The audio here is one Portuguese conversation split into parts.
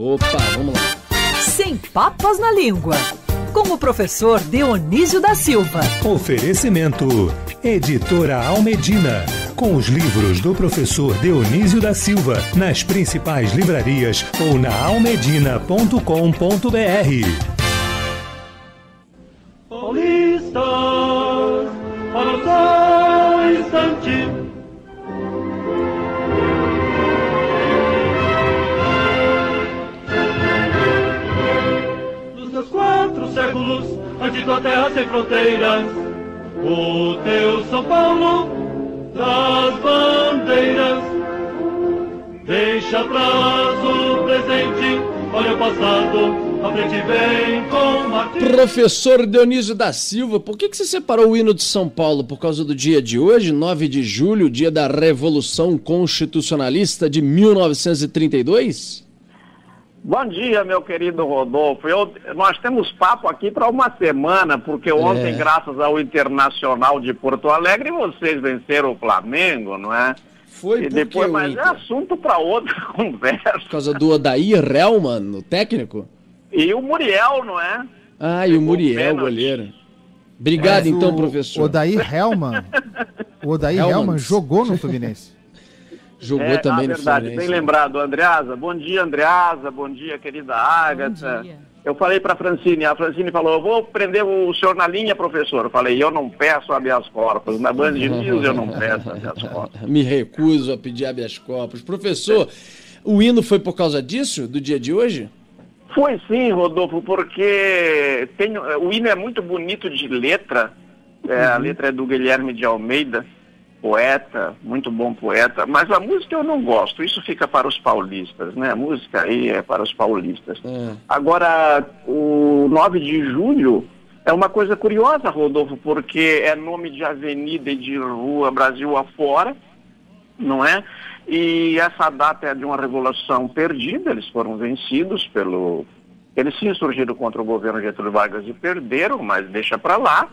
Opa, vamos lá. Sem papas na língua. Com o professor Dionísio da Silva. Oferecimento. Editora Almedina. Com os livros do professor Dionísio da Silva. Nas principais livrarias ou na almedina.com.br. séculos, antes da terra sem fronteiras, o teu São Paulo das bandeiras. Deixa atrás o presente, olha o passado, a frente vem com Martim. Professor Dionísio da Silva, por que, que você separou o hino de São Paulo? Por causa do dia de hoje, 9 de julho, dia da Revolução Constitucionalista de 1932? Bom dia, meu querido Rodolfo. Eu- nós temos papo aqui para uma semana, porque ontem, É. graças ao Internacional de Porto Alegre, vocês venceram o Flamengo, não é? Foi E depois, o mas é Inter? assunto para outra conversa. Por causa do Odair Helman, o técnico? E o Muriel, não é? Ah, e o Muriel, pênalti. goleiro. Obrigado, Mas então, o professor. Odair Hellman. O Odair. Hellman jogou no Fluminense. Jogou É, também ah, no verdade, Fluminense. bem lembrado, Andreasa. Bom dia, Andreasa. Bom dia, querida Ágata. Eu falei para a Francine, a Francine falou, eu vou prender o senhor na linha, professor. Eu falei, eu não peço habeas corpus. Na Band News eu não peço habeas corpus. Me recuso a pedir habeas corpus. Professor, o hino foi por causa disso, do dia de hoje? Foi sim, Rodolfo, porque tem, o hino é muito bonito de letra. É, A letra é do Guilherme de Almeida, poeta, muito bom poeta. Mas a música eu não gosto. Isso fica para os paulistas, né? A música aí é para os paulistas. É. Agora, o 9 de julho é uma coisa curiosa, Rodolfo, porque é nome de avenida e de rua Brasil afora, não é? E essa data é de uma revolução perdida, eles foram vencidos pelo. Eles se insurgiram contra o governo Getúlio Vargas e perderam, mas deixa para lá.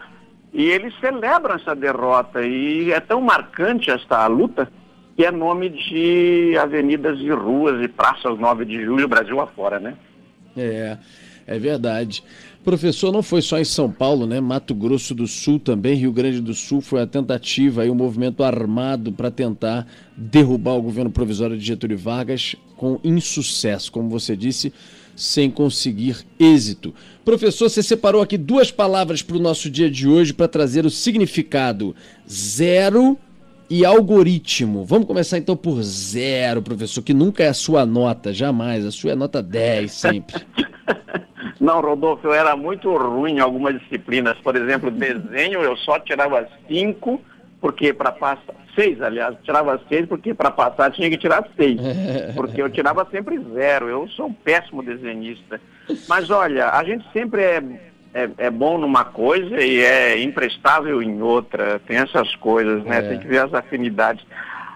E eles celebram essa derrota. E é tão marcante esta luta que é nome de avenidas e ruas e praças 9 de julho, Brasil afora, né? É, é verdade. Professor, não foi só em São Paulo, né? Mato Grosso do Sul também, Rio Grande do Sul foi a tentativa aí, um movimento armado para tentar derrubar o governo provisório de Getúlio Vargas com insucesso, como você disse, sem conseguir êxito. Professor, você separou aqui duas palavras para o nosso dia de hoje para trazer o significado zero e algoritmo. Vamos começar então por zero, professor, que nunca é a sua nota, jamais. A sua é nota 10 sempre. Não, Rodolfo, eu era muito ruim em algumas disciplinas. Por exemplo, desenho eu só tirava cinco, porque para passar. Seis, aliás, tirava seis, porque para passar tinha que tirar seis. Porque eu tirava sempre zero. Eu sou um péssimo desenhista. Mas olha, a gente sempre é, é, é bom numa coisa e é imprestável em outra. Tem essas coisas, né? É. Tem que ver as afinidades.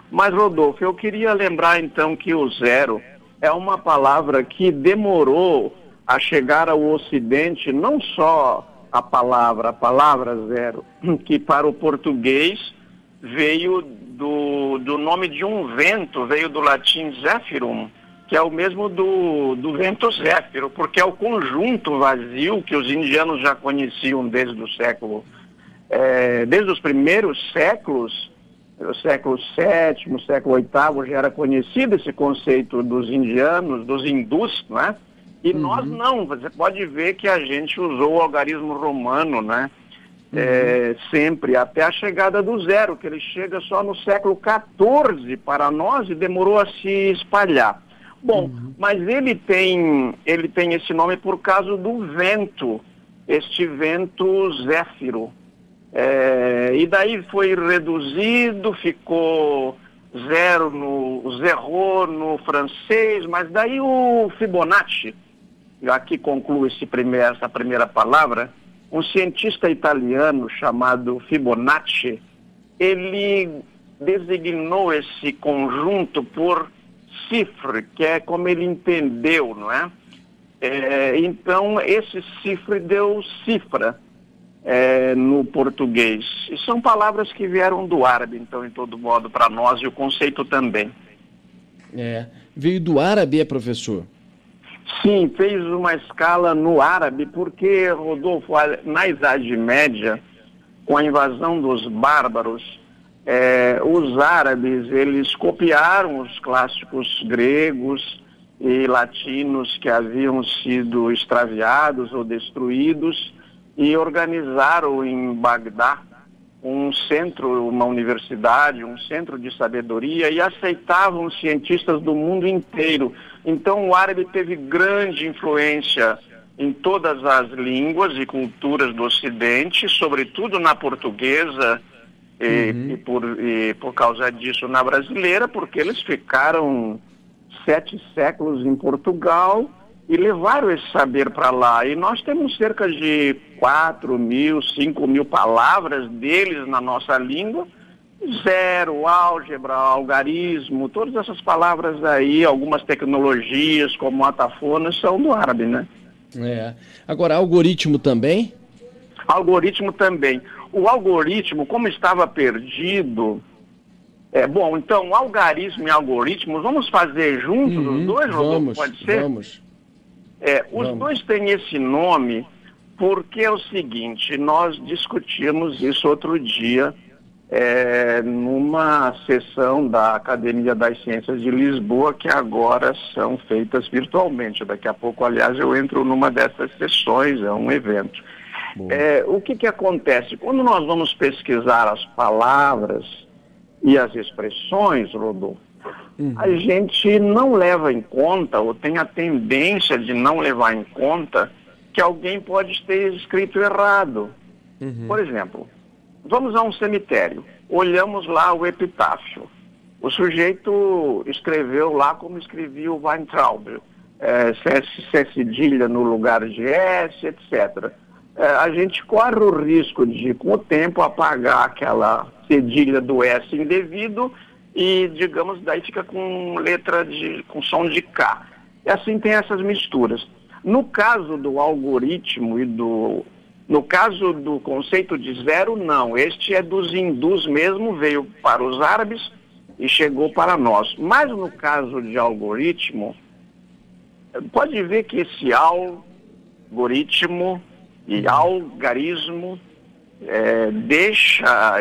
Mas, Rodolfo, eu queria lembrar então que o zero é uma palavra que demorou a chegar ao Ocidente, não só a palavra, a palavra zero, que para o português veio do, do nome de um vento, veio do latim zephyrum, que é o mesmo do, do vento zéfiro, porque é o conjunto vazio que os indianos já conheciam desde o século, eh, desde os primeiros séculos, o século VII, século VIII, já era conhecido esse conceito dos indianos, dos hindus, não é? E nós não, você pode ver que a gente usou o algarismo romano, né? É, sempre, até a chegada do zero, que ele chega só no século XIV para nós e demorou a se espalhar. Bom, mas ele tem, ele tem esse nome por causa do vento, este vento zéfiro. É, e daí foi reduzido, ficou zero no zerro no francês, mas daí o Fibonacci, aqui concluo esse essa primeira palavra, um cientista italiano chamado Fibonacci, ele designou esse conjunto por cifre, que é como ele entendeu, não é? É, então, esse cifre deu cifra é, no português. E são palavras que vieram do árabe, então, em todo modo, para nós, e o conceito também. É. Veio do árabe, é, professor? Sim, fez uma escala no árabe, porque, Rodolfo, na Idade Média, com a invasão dos bárbaros, eh, os árabes, eles copiaram os clássicos gregos e latinos que haviam sido extraviados ou destruídos e organizaram em Bagdá um centro, uma universidade, um centro de sabedoria e aceitavam cientistas do mundo inteiro. Então o árabe teve grande influência em todas as línguas e culturas do Ocidente, sobretudo na portuguesa e, Uhum. e por, e por causa disso na brasileira, porque eles ficaram sete séculos em Portugal e levaram esse saber para lá. E nós temos cerca de 4 mil, 5 mil palavras deles na nossa língua. Zero, álgebra, algarismo, todas essas palavras aí, algumas tecnologias como atafona são do árabe, né? É. Agora, algoritmo também? Algoritmo também. O algoritmo, como estava perdido, é bom, então, algarismo e algoritmo, vamos fazer juntos os Uhum, dois, Rodolfo? vamos, Pode ser? vamos. É, os Vamos. dois têm esse nome porque é o seguinte, nós discutimos isso outro dia é, numa sessão da Academia das Ciências de Lisboa, que agora são feitas virtualmente. Daqui a pouco, aliás, eu entro numa dessas sessões, é um evento. É, o que, que acontece? Quando nós vamos pesquisar as palavras e as expressões, Rodolfo, a gente não leva em conta, ou tem a tendência de não levar em conta, que alguém pode ter escrito errado. Por exemplo, vamos a um cemitério, olhamos lá o epitáfio. O sujeito escreveu lá como escrevia o Weintraub, é, C cedilha no lugar de S, etc. É, a gente corre o risco de, com o tempo, apagar aquela cedilha do S indevido e, digamos, daí fica com letra de, com som de K. E assim tem essas misturas. No caso do algoritmo e do. No caso do conceito de zero, não. Este é dos hindus mesmo, veio para os árabes e chegou para nós. Mas no caso de algoritmo, pode ver que esse algoritmo e algarismo é, deixa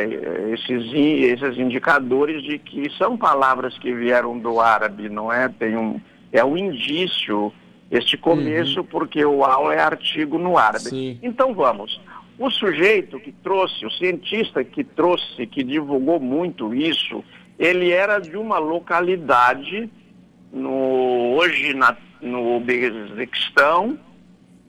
esses, esses indicadores de que são palavras que vieram do árabe, não é? Tem um, é um indício, este começo, porque o al é artigo no árabe. Sim. Então vamos. O sujeito que trouxe, o cientista que trouxe, que divulgou muito isso, ele era de uma localidade no, hoje na, no Bezequistão,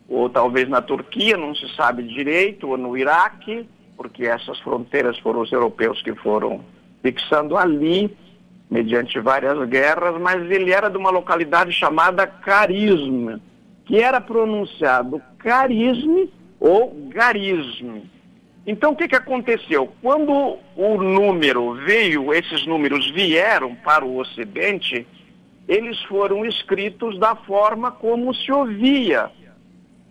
ou talvez na Turquia, não se sabe direito, ou no Iraque, porque essas fronteiras foram os europeus que foram fixando ali, mediante várias guerras, mas ele era de uma localidade chamada Carisma, que era pronunciado carisme ou garisme. Então o que, que aconteceu? Quando o número veio, esses números vieram para o Ocidente, eles foram escritos da forma como se ouvia.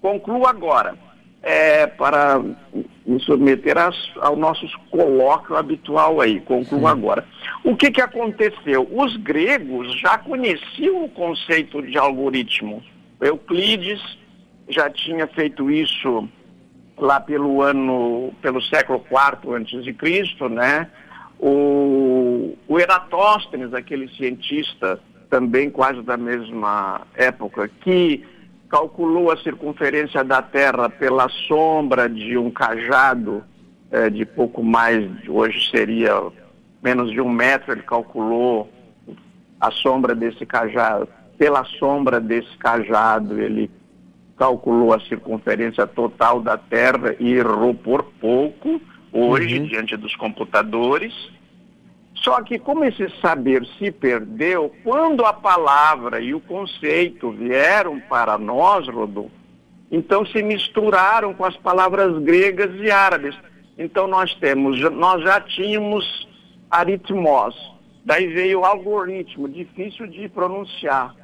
Concluo agora, é, para me submeter às- ao nosso colóquio habitual aí, concluo agora. O que, que aconteceu? Os gregos já conheciam o conceito de algoritmo. Euclides já tinha feito isso lá pelo ano, pelo século IV antes de Cristo, né? O, o Eratóstenes, aquele cientista também quase da mesma época, que calculou a circunferência da Terra pela sombra de um cajado eh, de pouco mais, hoje seria menos de um metro, ele calculou a sombra desse cajado, pela sombra desse cajado, ele calculou a circunferência total da Terra e errou por pouco, hoje, diante dos computadores. Só que como esse saber se perdeu, quando a palavra e o conceito vieram para nós, Rodolfo, então se misturaram com as palavras gregas e árabes. Então nós temos, nós já tínhamos aritmos, daí veio o algoritmo, difícil de pronunciar.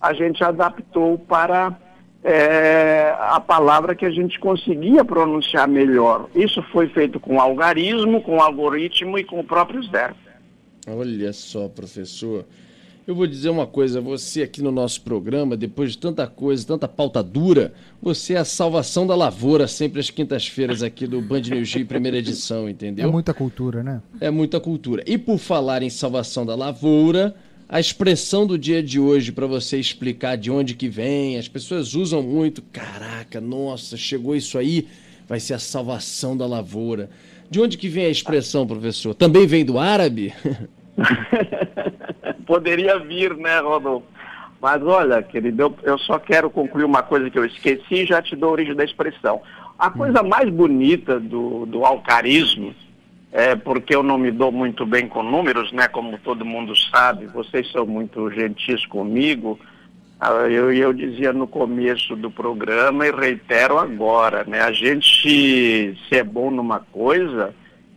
A gente adaptou para é, a palavra que a gente conseguia pronunciar melhor. Isso foi feito com algarismo, com algoritmo e com o próprio zero. Olha só, professor. Eu vou dizer uma coisa, você aqui no nosso programa, depois de tanta coisa, tanta pauta dura, você é a salvação da lavoura, sempre às quintas-feiras aqui do Band News Rio, primeira edição, entendeu? É muita cultura, né? É muita cultura. E por falar em salvação da lavoura, a expressão do dia de hoje para você explicar de onde que vem, as pessoas usam muito, caraca, nossa, chegou isso aí, vai ser a salvação da lavoura. De onde que vem a expressão, professor? Também vem do árabe? Poderia vir, né, Rodolfo? Mas olha, querido, eu, só quero concluir uma coisa que eu esqueci e já te dou a origem da expressão. A coisa mais bonita do, do alcarismo, é porque eu não me dou muito bem com números, né? Como todo mundo sabe, vocês são muito gentis comigo. Ah, eu, eu dizia no começo do programa e reitero agora, né? A gente, se é bom numa coisa,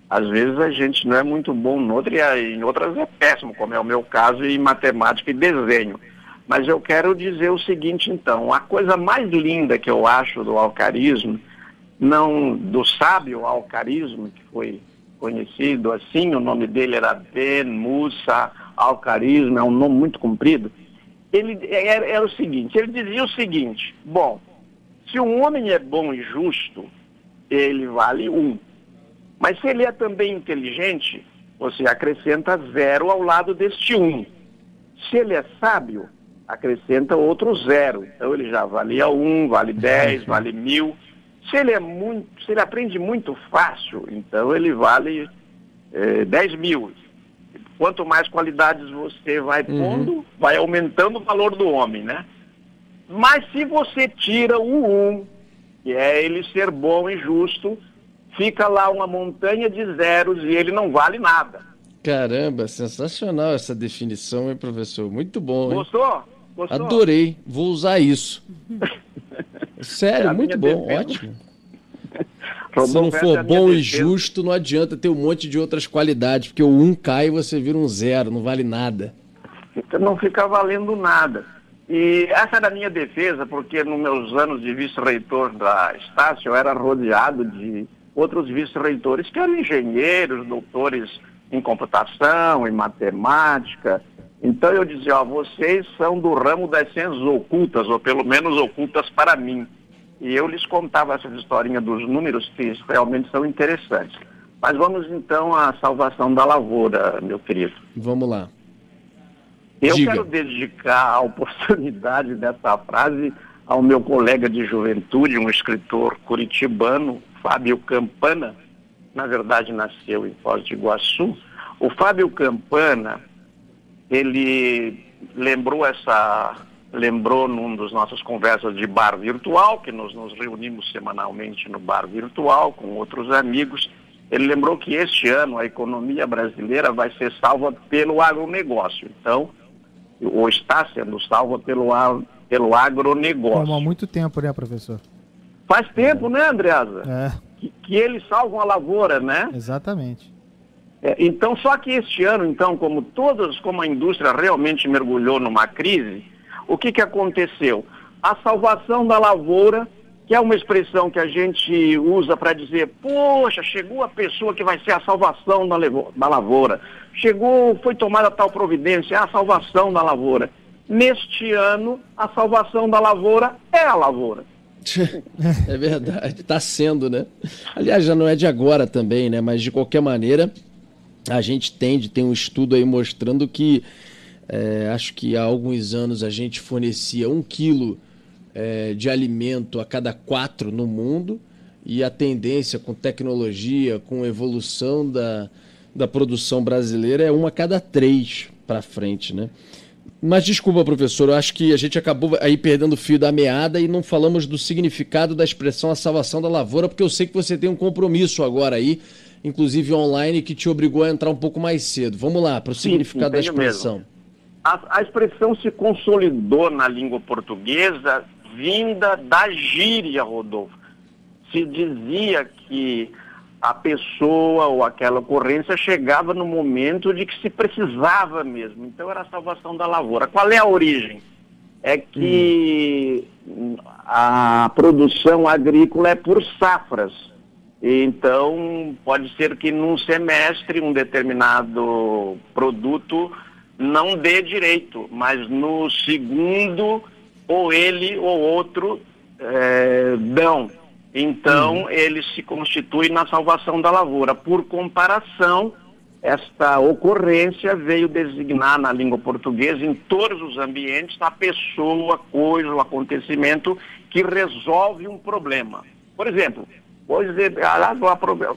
às vezes a gente não é muito bom noutra e em outras é péssimo, como é o meu caso em matemática e desenho. Mas eu quero dizer o seguinte então, a coisa mais linda que eu acho do alcarismo, não do sábio alcarismo, que foi conhecido assim, o nome dele era Ben Musa Alcarismo, é um nome muito comprido, ele era, era o seguinte, ele dizia o seguinte, bom, se um homem é bom e justo, ele vale um. Mas se ele é também inteligente, você acrescenta zero ao lado deste um. Se ele é sábio, acrescenta outro zero. Então ele já valia um, vale dez, vale mil. Se ele é muito, se ele aprende muito fácil, então ele vale é, dez mil. Quanto mais qualidades você vai uhum. pondo, uhum. vai aumentando o valor do homem, né? Mas se você tira o um, que é ele ser bom e justo, fica lá uma montanha de zeros e ele não vale nada. Caramba, sensacional essa definição, hein, professor? Muito bom. Hein? Gostou? Gostou? Adorei, vou usar isso. Sério, é muito bom, defesa. ótimo. Se não for bom e justo, não adianta ter um monte de outras qualidades, porque o um cai e você vira um zero, não vale nada. Então não fica valendo nada. E essa era a minha defesa, porque nos meus anos de vice-reitor da Estácio, eu era rodeado de outros vice-reitores que eram engenheiros, doutores em computação, em matemática. Então eu dizia, ó, vocês são do ramo das ciências ocultas, ou pelo menos ocultas para mim. E eu lhes contava essa historinha dos números que realmente são interessantes. Mas vamos então à salvação da lavoura, meu querido. Vamos lá. Eu Diga. quero dedicar a oportunidade dessa frase ao meu colega de juventude, um escritor curitibano, Fábio Campana, na verdade nasceu em Foz do Iguaçu. O Fábio Campana, ele lembrou essa lembrou num dos nossas conversas de bar virtual, que nós nos reunimos semanalmente no bar virtual com outros amigos, ele lembrou que este ano a economia brasileira vai ser salva pelo agronegócio. Então, ou está sendo salva pelo, pelo agronegócio. Como há muito tempo, né, professor? Faz tempo, né, Andreasa? É. Que, que eles salvam a lavoura, né? Exatamente. É, então, só que este ano, então, como todas, como a indústria realmente mergulhou numa crise, o que, que aconteceu? A salvação da lavoura, que é uma expressão que a gente usa para dizer, poxa, chegou a pessoa que vai ser a salvação da, da lavoura. Chegou, foi tomada tal providência, é a salvação da lavoura. Neste ano, a salvação da lavoura é a lavoura. É verdade, está sendo, né? Aliás, já não é de agora também, né? Mas de qualquer maneira, a gente tende, tem um estudo aí mostrando que é, acho que há alguns anos a gente fornecia um quilo é, de alimento a cada quatro no mundo e a tendência com tecnologia, com evolução da, da produção brasileira é uma a cada três para frente, né? Mas desculpa, professor, eu acho que a gente acabou aí perdendo o fio da meada e não falamos do significado da expressão a salvação da lavoura, porque eu sei que você tem um compromisso agora aí, inclusive online, que te obrigou a entrar um pouco mais cedo. Vamos lá, para o significado da expressão. A, a expressão se consolidou na língua portuguesa vinda da gíria, Rodolfo. Se dizia que a pessoa ou aquela ocorrência chegava no momento de que se precisava mesmo. Então era a salvação da lavoura. Qual é a origem? É que hum. a produção agrícola é por safras. Então pode ser que num semestre um determinado produto não dê direito, mas no segundo, ou ele ou outro é, dão. Então, uhum. ele se constitui na salvação da lavoura. Por comparação, esta ocorrência veio designar na língua portuguesa, em todos os ambientes, a pessoa, coisa, o acontecimento que resolve um problema. Por exemplo, vou dizer,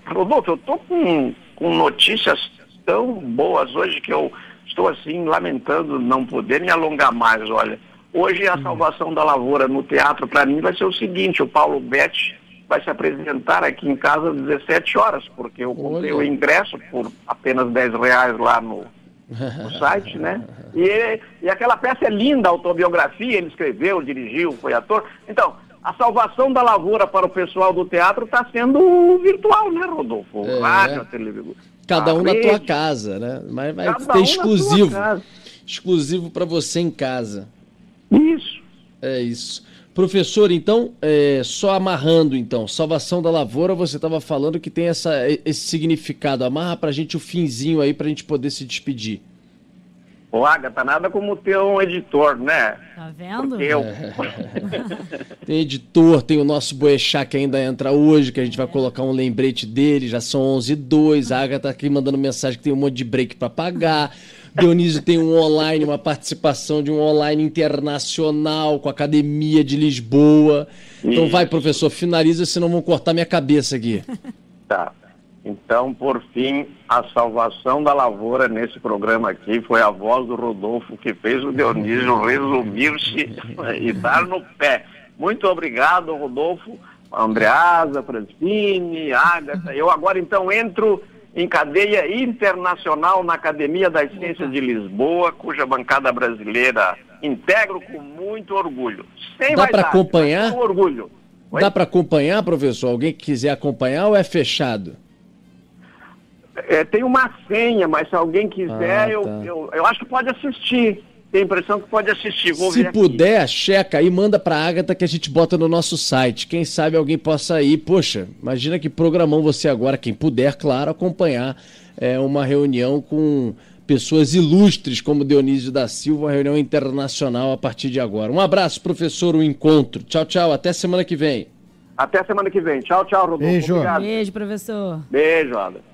Rodolfo, eu estou com, com notícias tão boas hoje que eu estou assim lamentando não poder me alongar mais, olha. Hoje a salvação da lavoura no teatro para mim vai ser o seguinte, o Paulo Betti vai se apresentar aqui em casa às 17 horas, porque eu comprei o ingresso por apenas 10 reais lá no, no site, né? E, e aquela peça é linda, a autobiografia, ele escreveu, dirigiu, foi ator. Então, a salvação da lavoura para o pessoal do teatro está sendo virtual, né, Rodolfo? É. Rádio, televisão. Cada um na tua casa, né? Mas vai Cada ter um exclusivo. Exclusivo para você em casa. Isso. É isso. Professor, então, é, só amarrando, então, salvação da lavoura, você estava falando que tem essa, esse significado. Amarra para a gente o finzinho aí para a gente poder se despedir. Ô, Agatha, nada como ter um editor, né? Tá vendo? Eu... tem editor, tem o nosso Boechat que ainda entra hoje, que a gente vai colocar um lembrete dele, já são 11 e 2 A Agatha tá aqui mandando mensagem que tem um monte de break para pagar. Dionísio tem um online, uma participação de um online internacional com a Academia de Lisboa. Então vai, professor, finaliza, senão vão cortar minha cabeça aqui. Tá. Então, por fim, a salvação da lavoura nesse programa aqui foi a voz do Rodolfo que fez o Dionísio resumir-se e dar no pé. Muito obrigado, Rodolfo, Andreasa, Francine, Agatha. Eu agora então entro em cadeia internacional na Academia das Ciências de Lisboa, cuja bancada brasileira integro com muito orgulho. Sem Dá para acompanhar? Com orgulho. Oi? Dá para acompanhar, professor? Alguém que quiser acompanhar ou é fechado? É, tem uma senha, mas se alguém quiser, ah, tá. eu, eu, eu acho que pode assistir. Tem a impressão que pode assistir. Vou Se puder, aqui. checa aí, manda pra Agatha que a gente bota no nosso site. Quem sabe alguém possa ir. Poxa, imagina que programão você agora, quem puder, claro, acompanhar é, uma reunião com pessoas ilustres como Dionísio da Silva, uma reunião internacional a partir de agora. Um abraço, professor, o um encontro. Tchau, tchau. Até semana que vem. Até semana que vem. Tchau, tchau, Rodolfo. Beijo. Obrigado. Beijo, professor. Beijo, Ada.